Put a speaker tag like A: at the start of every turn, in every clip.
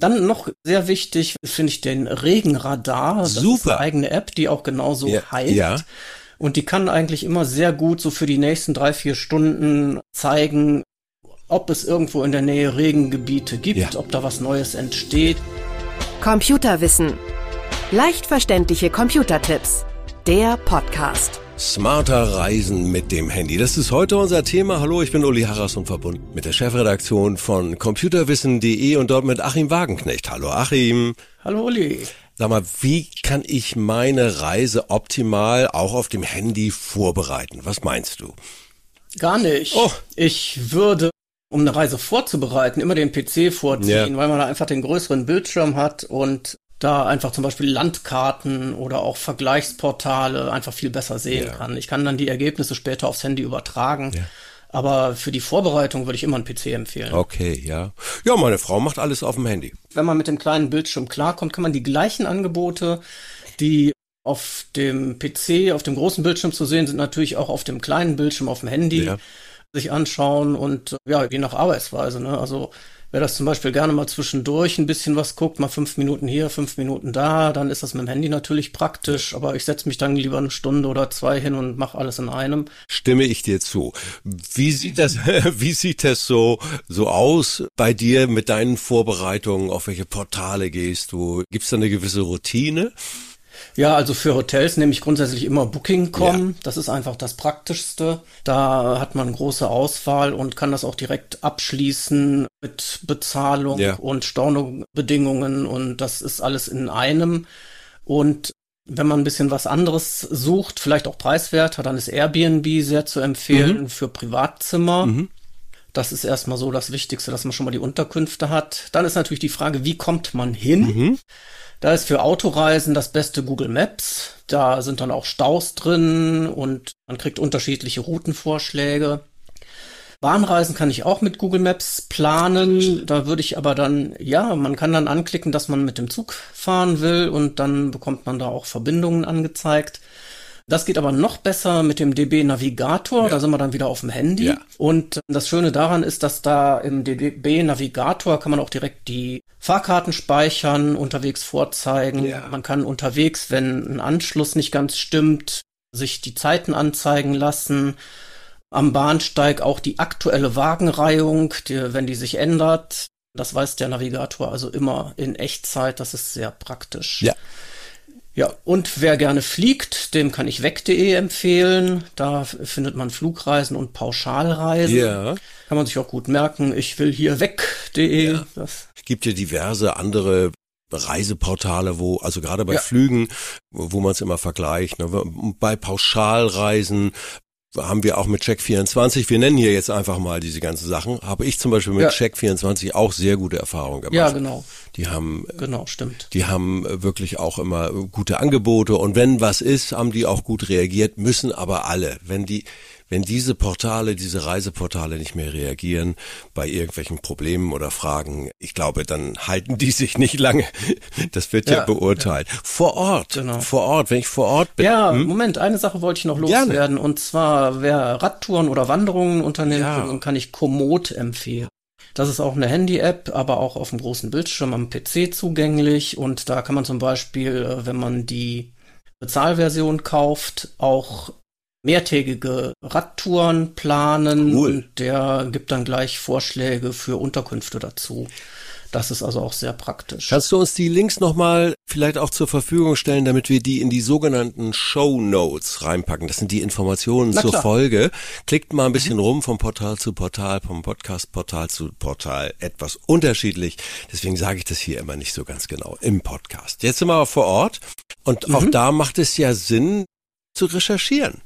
A: Dann noch sehr wichtig finde ich den Regenradar. Das
B: Super.
A: ist eine eigene App, die auch genauso
B: Ja,
A: heißt.
B: ja.
A: Und die kann eigentlich immer sehr gut so für die nächsten drei, vier Stunden zeigen, ob es irgendwo in der Nähe Regengebiete gibt,
B: Ja.
A: ob da was Neues entsteht.
C: Computerwissen. Leicht verständliche Computertipps. Der Podcast.
B: Smarter Reisen mit dem Handy. Das ist heute unser Thema. Hallo, ich bin Uli Harras und verbunden mit der Chefredaktion von computerwissen.de und dort mit Achim Wagenknecht. Hallo Achim.
A: Hallo Uli.
B: Sag mal, wie kann ich meine Reise optimal auch auf dem Handy vorbereiten? Was meinst du?
A: Gar nicht.
B: Oh.
A: Ich würde, um eine Reise vorzubereiten, immer den PC vorziehen,
B: Ja.
A: weil man da einfach den größeren Bildschirm hat und da einfach zum Beispiel Landkarten oder auch Vergleichsportale einfach viel besser sehen
B: Ja.
A: kann. Ich kann dann die Ergebnisse später aufs Handy übertragen.
B: Ja.
A: Aber für die Vorbereitung würde ich immer einen PC empfehlen.
B: Okay, ja. Ja, meine Frau macht alles auf dem Handy.
A: Wenn man mit dem kleinen Bildschirm klarkommt, kann man die gleichen Angebote, die auf dem PC, auf dem großen Bildschirm zu sehen sind, natürlich auch auf dem kleinen Bildschirm auf dem Handy
B: Ja.
A: Sich anschauen und ja, je nach Arbeitsweise. Ne? Also wer das zum Beispiel gerne mal zwischendurch ein bisschen was guckt, mal fünf Minuten hier, fünf Minuten da, dann ist das mit dem Handy natürlich praktisch, aber ich setze mich dann lieber eine Stunde oder zwei hin und mache alles in einem.
B: Stimme ich dir zu. Wie sieht das, wie sieht das so, so aus bei dir mit deinen Vorbereitungen? Auf welche Portale gehst du? Gibt's da eine gewisse Routine?
A: Ja, also für Hotels nehme ich grundsätzlich immer Booking.com. Das ist einfach das Praktischste. Da hat man große Auswahl und kann das auch direkt abschließen mit Bezahlung
B: Ja.
A: und Stornobedingungen und das ist alles in einem. Und wenn man ein bisschen was anderes sucht, vielleicht auch preiswerter, dann ist Airbnb sehr zu empfehlen für Privatzimmer. Das ist erstmal so das Wichtigste, dass man schon mal die Unterkünfte hat. Dann ist natürlich die Frage, wie kommt man hin? Da ist für Autoreisen das beste Google Maps. Da sind dann auch Staus drin und man kriegt unterschiedliche Routenvorschläge. Bahnreisen kann ich auch mit Google Maps planen. Da würde ich aber dann, ja, man kann dann anklicken, dass man mit dem Zug fahren will und dann bekommt man da auch Verbindungen angezeigt. Das geht aber noch besser mit dem DB Navigator. Da sind wir dann wieder auf dem Handy.
B: Ja.
A: Und das Schöne daran ist, dass da im DB Navigator kann man auch direkt die Fahrkarten speichern, unterwegs vorzeigen.
B: Ja.
A: Man kann unterwegs, wenn ein Anschluss nicht ganz stimmt, sich die Zeiten anzeigen lassen. Am Bahnsteig auch die aktuelle Wagenreihung, die, wenn die sich ändert. Das weiß der Navigator also immer in Echtzeit. Das ist sehr praktisch.
B: Ja.
A: Ja, und wer gerne fliegt, dem kann ich weg.de empfehlen. Da findet man Flugreisen und Pauschalreisen.
B: Ja.
A: Kann man sich auch gut merken. Ich will hier weg.de.
B: Ja.
A: Das,
B: Es gibt ja diverse andere Reiseportale, wo, also gerade bei
A: Ja.
B: Flügen, wo wo man es immer vergleicht. Ne? Bei Pauschalreisen haben wir auch mit Check24, wir nennen hier jetzt einfach mal diese ganzen Sachen, habe ich zum Beispiel mit
A: Ja.
B: Check24 auch sehr gute Erfahrungen gemacht.
A: ja, genau.
B: Die haben
A: Genau, stimmt.
B: die haben äh, wirklich auch immer gute Angebote und wenn was ist, haben die auch gut reagiert, müssen aber alle. Wenn die, wenn diese Portale, diese Reiseportale nicht mehr reagieren bei irgendwelchen Problemen oder Fragen, ich glaube, dann halten die sich nicht lange. Das wird ja,
A: Ja,
B: beurteilt. Vor Ort,
A: Genau.
B: vor Ort, wenn ich vor Ort bin.
A: Ja, Moment, eine Sache wollte ich noch
B: Gerne.
A: loswerden. Und zwar, wer Radtouren oder Wanderungen unternimmt,
B: Ja.
A: dann kann ich Komoot empfehlen. Das ist auch eine Handy-App, aber auch auf dem großen Bildschirm am PC zugänglich. Und da kann man zum Beispiel, äh, wenn man die Bezahlversion kauft, auch mehrtägige Radtouren planen.
B: Cool.
A: Und der gibt dann gleich Vorschläge für Unterkünfte dazu. Das ist also auch sehr praktisch.
B: Kannst du uns die Links nochmal vielleicht auch zur Verfügung stellen, damit wir die in die sogenannten Show Notes reinpacken? Das sind die Informationen
A: Na
B: zur
A: klar.
B: Folge. Klickt mal ein bisschen rum vom Portal zu Portal, vom Podcast-Portal zu Portal. Etwas unterschiedlich. Deswegen sage ich das hier immer nicht so ganz genau im Podcast. Jetzt sind wir aber vor Ort und auch da macht es ja Sinn zu recherchieren.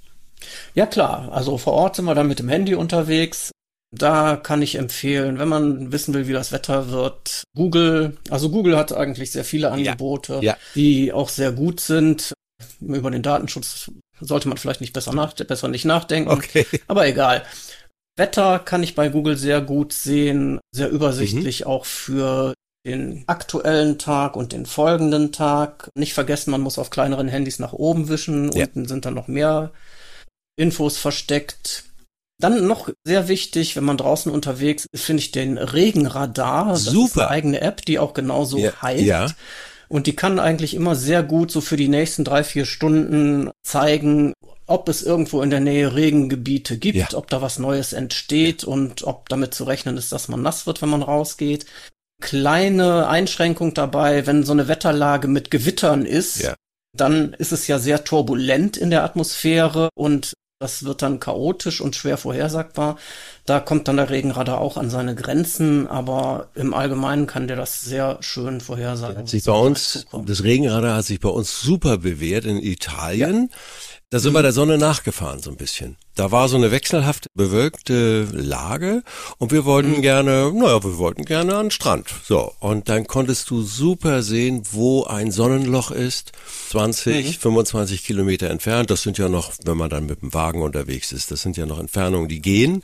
A: Ja klar, also vor Ort sind wir dann mit dem Handy unterwegs. Da kann ich empfehlen, wenn man wissen will, wie das Wetter wird, Google. Also Google hat eigentlich sehr viele Angebote,
B: ja.
A: die auch sehr gut sind. Über den Datenschutz sollte man vielleicht nicht besser, nach, besser nicht nachdenken.
B: Okay.
A: Aber egal. Wetter kann ich bei Google sehr gut sehen, sehr übersichtlich
B: Mhm.
A: auch für den aktuellen Tag und den folgenden Tag. Nicht vergessen, man muss auf kleineren Handys nach oben wischen.
B: Ja.
A: Unten sind dann noch mehr Infos versteckt. Dann noch sehr wichtig, wenn man draußen unterwegs ist, finde ich den Regenradar. Das
B: Super.
A: ist eine eigene App, die auch genauso
B: Ja,
A: heißt.
B: ja.
A: Und die kann eigentlich immer sehr gut so für die nächsten drei, vier Stunden zeigen, ob es irgendwo in der Nähe Regengebiete gibt,
B: Ja.
A: ob da was Neues entsteht und ob damit zu rechnen ist, dass man nass wird, wenn man rausgeht. Kleine Einschränkung dabei, wenn so eine Wetterlage mit Gewittern ist,
B: Ja.
A: dann ist es ja sehr turbulent in der Atmosphäre und das wird dann chaotisch und schwer vorhersagbar. Da kommt dann der Regenradar auch an seine Grenzen, aber im Allgemeinen kann der das sehr schön vorhersagen.
B: Hat sich bei uns, das Regenradar hat sich bei uns super bewährt in Italien. Da sind
A: Mhm.
B: wir der Sonne nachgefahren so ein bisschen. Da war so eine wechselhaft bewölkte Lage und wir wollten
A: Mhm.
B: gerne, naja, wir wollten gerne an den Strand. So, und dann konntest du super sehen, wo ein Sonnenloch ist, 20,
A: Mhm.
B: 25 Kilometer entfernt. Das sind ja noch, wenn man dann mit dem Wagen unterwegs ist, das sind ja noch Entfernungen, die gehen.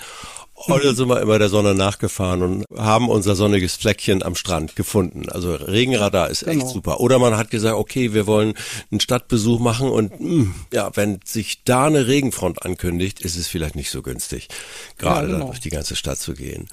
B: Und dann sind wir immer der Sonne nachgefahren und haben unser sonniges Fleckchen am Strand gefunden. Also Regenradar ist echt
A: Genau.
B: super. Oder man hat gesagt, okay, wir wollen einen Stadtbesuch machen und mh, ja, wenn sich da eine Regenfront ankündigt, ist es vielleicht nicht so günstig, gerade
A: Ja, genau.
B: durch die ganze Stadt zu gehen.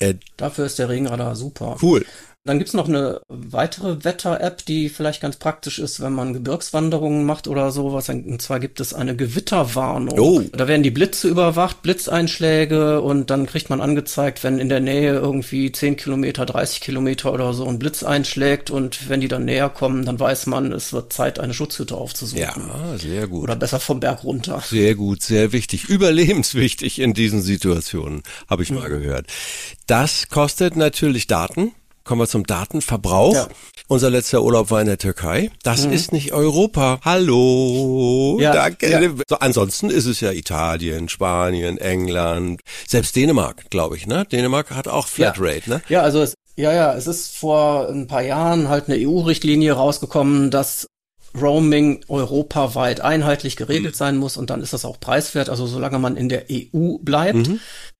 B: Äh,
A: Dafür ist der Regenradar super.
B: cool.
A: Dann gibt's noch eine weitere Wetter-App, die vielleicht ganz praktisch ist, wenn man Gebirgswanderungen macht oder sowas. Und zwar gibt es eine Gewitterwarnung.
B: Oh.
A: Da werden die Blitze überwacht, Blitzeinschläge und dann kriegt man angezeigt, wenn in der Nähe irgendwie 10 Kilometer, 30 Kilometer oder so ein Blitz einschlägt und wenn die dann näher kommen, dann weiß man, es wird Zeit, eine Schutzhütte aufzusuchen.
B: Ja, sehr gut.
A: Oder besser vom Berg runter.
B: Sehr gut, sehr wichtig, überlebenswichtig in diesen Situationen, habe ich mal gehört. Das kostet natürlich Daten. Kommen wir zum Datenverbrauch.
A: Ja.
B: Unser letzter Urlaub war in der Türkei. Das ist nicht Europa. Hallo.
A: Ja,
B: Danke.
A: ja.
B: So, ansonsten ist es ja Italien, Spanien, England, selbst Dänemark, glaube ich, ne? Dänemark hat auch Flatrate, ne?
A: Ja, also es, ja, ja, es ist vor ein paar Jahren halt eine EU-Richtlinie rausgekommen, dass Roaming europaweit einheitlich geregelt sein muss und dann ist das auch preiswert. Also solange man in der EU bleibt,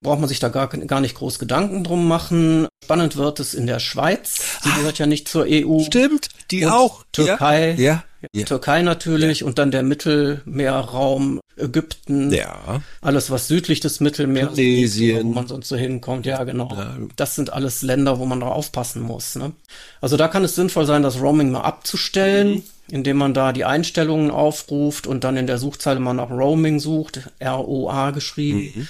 A: braucht man sich da gar, gar nicht groß Gedanken drum machen. Spannend wird es in der Schweiz. Die gehört ja nicht zur EU.
B: Stimmt, die
A: Und
B: auch.
A: Türkei.
B: Ja. Ja.
A: Türkei natürlich und dann der Mittelmeerraum, Ägypten,
B: Ja.
A: alles was südlich des Mittelmeers
B: Tunesien.
A: wo man sonst so hinkommt. Ja, genau. Das sind alles Länder, wo man da aufpassen muss. Ne? Also da kann es sinnvoll sein, das Roaming mal abzustellen, indem man da die Einstellungen aufruft und dann in der Suchzeile mal nach Roaming sucht, R-O-A geschrieben.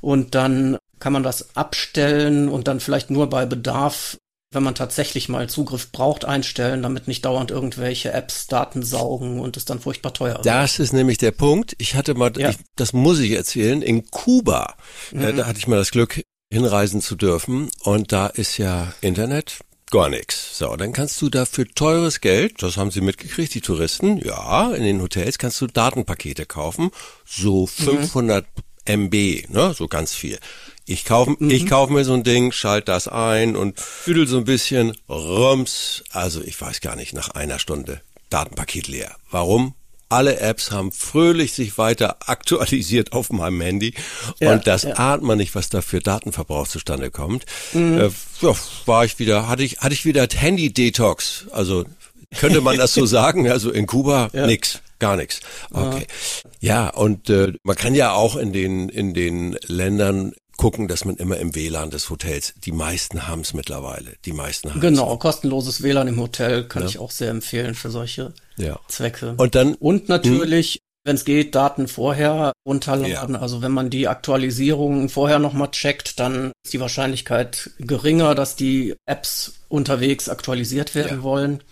A: Und dann kann man das abstellen und dann vielleicht nur bei Bedarf wenn man tatsächlich mal Zugriff braucht, einstellen, damit nicht dauernd irgendwelche Apps Daten saugen und es dann furchtbar teuer wird.
B: Das ist nämlich der Punkt. Ich hatte mal,
A: Ja.
B: ich, das muss ich erzählen, in Kuba,
A: Mhm.
B: äh, da hatte ich mal das Glück, hinreisen zu dürfen und da ist ja Internet gar nix. So, dann kannst du dafür teures Geld, das haben sie mitgekriegt, die Touristen, ja, in den Hotels kannst du Datenpakete kaufen, so 500 MB, ne, so ganz viel. Ich kaufe ich kauf mir so ein Ding, schalte das ein und füdel so ein bisschen, rums, also ich weiß gar nicht, nach einer Stunde Datenpaket leer. Warum? Alle Apps haben fröhlich sich weiter aktualisiert auf meinem Handy
A: Ja,
B: und das
A: ja.
B: ahnt man nicht, was da für Datenverbrauch zustande kommt. Äh, ja, war ich wieder, hatte ich, hatte ich wieder Handy-Detox. Also könnte man das so sagen? Also in Kuba
A: Ja.
B: nix, gar nix. Okay. Ja, und äh, man kann ja auch in den in den Ländern gucken, dass man immer im WLAN des Hotels. Die meisten haben es mittlerweile. Die meisten haben
A: Genau, kostenloses WLAN im Hotel kann ich auch sehr empfehlen für solche
B: Ja.
A: Zwecke.
B: Und dann
A: Und natürlich, wenn es geht, Daten vorher runterladen. Also wenn man die Aktualisierungen vorher nochmal checkt, dann ist die Wahrscheinlichkeit geringer, dass die Apps unterwegs aktualisiert werden
B: Ja.
A: wollen.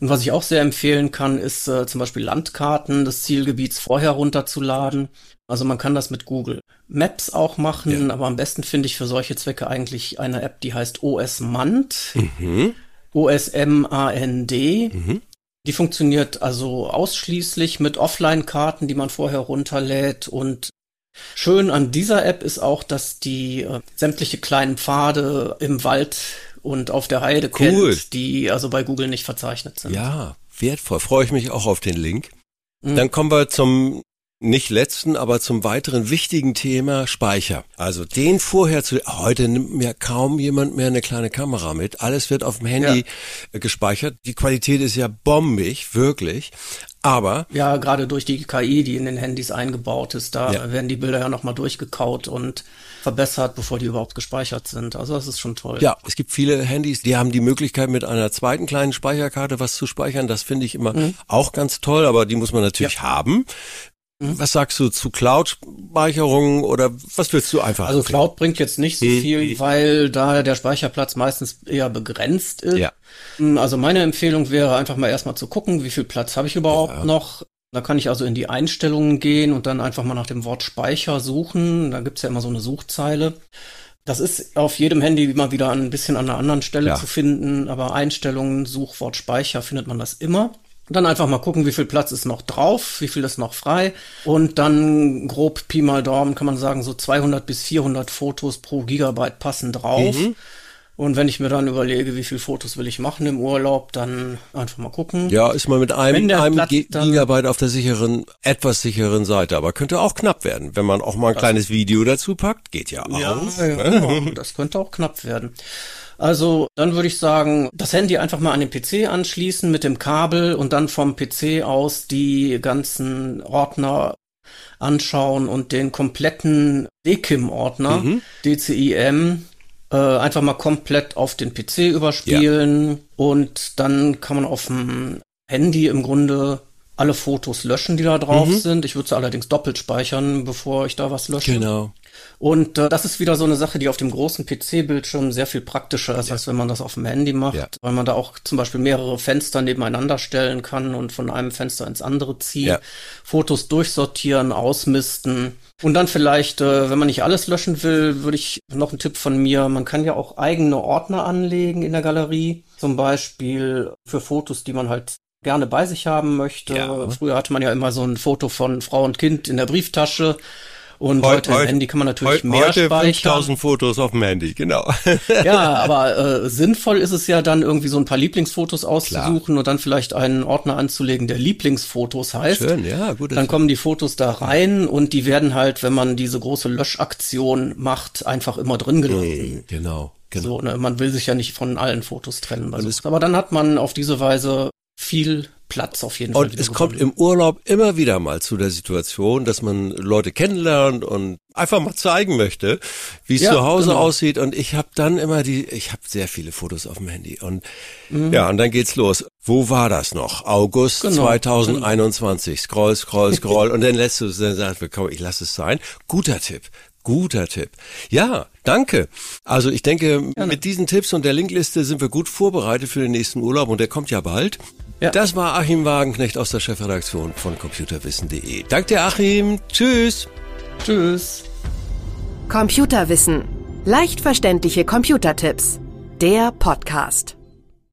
A: Und was ich auch sehr empfehlen kann, ist äh, zum Beispiel Landkarten des Zielgebiets vorher runterzuladen. Also man kann das mit Google Maps auch machen, aber am besten finde ich für solche Zwecke eigentlich eine App, die heißt OS Mand.
B: Mhm.
A: O-S-M-A-N-D. Die funktioniert also ausschließlich mit Offline-Karten, die man vorher runterlädt. Und schön an dieser App ist auch, dass die äh, sämtliche kleinen Pfade im Wald und auf der Heide
B: Cool.
A: kennt, die also bei Google nicht verzeichnet sind.
B: ja, wertvoll. Freue ich mich auch auf den Link. Dann kommen wir zum nicht letzten, aber zum weiteren wichtigen Thema Speicher. Also den vorher zu, heute nimmt mir kaum jemand mehr eine kleine Kamera mit. Alles wird auf dem Handy ja. gespeichert. Die Qualität ist ja bombig, wirklich. Aber
A: ja, gerade durch die KI, die in den Handys eingebaut ist, da ja. werden die Bilder ja nochmal durchgekaut und verbessert, bevor die überhaupt gespeichert sind. Also das ist schon toll.
B: Ja, es gibt viele Handys, die haben die Möglichkeit, mit einer zweiten kleinen Speicherkarte was zu speichern. Das finde ich immer mhm. auch ganz toll, aber die muss man natürlich ja. haben. Mhm. Was sagst du zu Cloud-Speicherung oder was willst du einfach?
A: Also Cloud bringt jetzt nicht so hm. viel, weil da der Speicherplatz meistens eher begrenzt ist. Ja. Hm, also meine Empfehlung wäre einfach mal erstmal zu gucken, wie viel Platz habe ich überhaupt ja. noch. Da kann ich also in die Einstellungen gehen und dann einfach mal nach dem Wort Speicher suchen. Da gibt's ja immer so eine Suchzeile. Das ist auf jedem Handy immer wieder ein bisschen an einer anderen Stelle ja. zu finden, aber Einstellungen, Suchwort Speicher findet man das immer. Dann einfach mal gucken, wie viel Platz ist noch drauf, wie viel ist noch frei. Und dann grob Pi mal Daumen kann man sagen, so 200 bis 400 Fotos pro Gigabyte passen drauf. Mhm. Und wenn ich mir dann überlege, wie viele Fotos will ich machen im Urlaub, dann einfach mal gucken.
B: Ja, ist man mit einem, einem Gigabyte auf der sicheren, etwas sicheren Seite. Aber könnte auch knapp werden. Wenn man auch mal ein kleines Video dazu packt, geht ja auch. Ja,
A: ja, genau. das könnte auch knapp werden. Also dann würde ich sagen, das Handy einfach mal an den PC anschließen mit dem Kabel und dann vom PC aus die ganzen Ordner anschauen und den kompletten DKIM-Ordner, mhm. DCIM, äh, einfach mal komplett auf den PC überspielen ja. und dann kann man auf dem Handy im Grunde alle Fotos löschen, die da drauf mhm. sind. Ich würde sie allerdings doppelt speichern, bevor ich da was lösche.
B: Genau.
A: Und äh, das ist wieder so eine Sache, die auf dem großen PC-Bildschirm sehr viel praktischer ist, ja. als wenn man das auf dem Handy macht, ja. weil man da auch zum Beispiel mehrere Fenster nebeneinander stellen kann und von einem Fenster ins andere ziehen, ja. Fotos durchsortieren, ausmisten. Und dann vielleicht, äh, wenn man nicht alles löschen will, würde ich noch einen Tipp von mir, man kann ja auch eigene Ordner anlegen in der Galerie, zum Beispiel für Fotos, die man halt gerne bei sich haben möchte. Ja. Früher hatte man ja immer so ein Foto von Frau und Kind in der Brieftasche. Und heute, heute im Handy kann man natürlich heute, mehr heute speichern.
B: 5000 Fotos auf dem Handy, genau.
A: ja, aber äh, sinnvoll ist es ja dann irgendwie so ein paar Lieblingsfotos auszusuchen Klar. und dann vielleicht einen Ordner anzulegen, der Lieblingsfotos heißt.
B: Schön, ja, gut.
A: Dann kommen die Fotos da rein und die werden halt, wenn man diese große Löschaktion macht, einfach immer drin gelassen.
B: Genau. Genau.
A: So, ne, man will sich ja nicht von allen Fotos trennen. Aber dann hat man auf diese Weise viel Platz auf jeden
B: Fall. Und es kommt im Urlaub immer wieder mal zu der Situation, dass man Leute kennenlernt und einfach mal zeigen möchte, wie es ja, zu Hause genau. aussieht. Und ich habe dann immer die, ich habe sehr viele Fotos auf dem Handy. Und mhm. ja, und dann geht's los. Wo war das noch? August genau. 2021. Scroll, scroll, scroll. und dann lässt du es, dann sagst du, komm, ich lass es sein. Guter Tipp. Guter Tipp. Ja, danke. Also ich denke, Gerne. mit diesen Tipps und der Linkliste sind wir gut vorbereitet für den nächsten Urlaub und der kommt ja bald. Ja. Das war Achim Wagenknecht aus der Chefredaktion von computerwissen.de. Danke dir, Achim. Tschüss.
A: Tschüss.
C: Computerwissen. Leicht verständliche Computertipps. Der Podcast.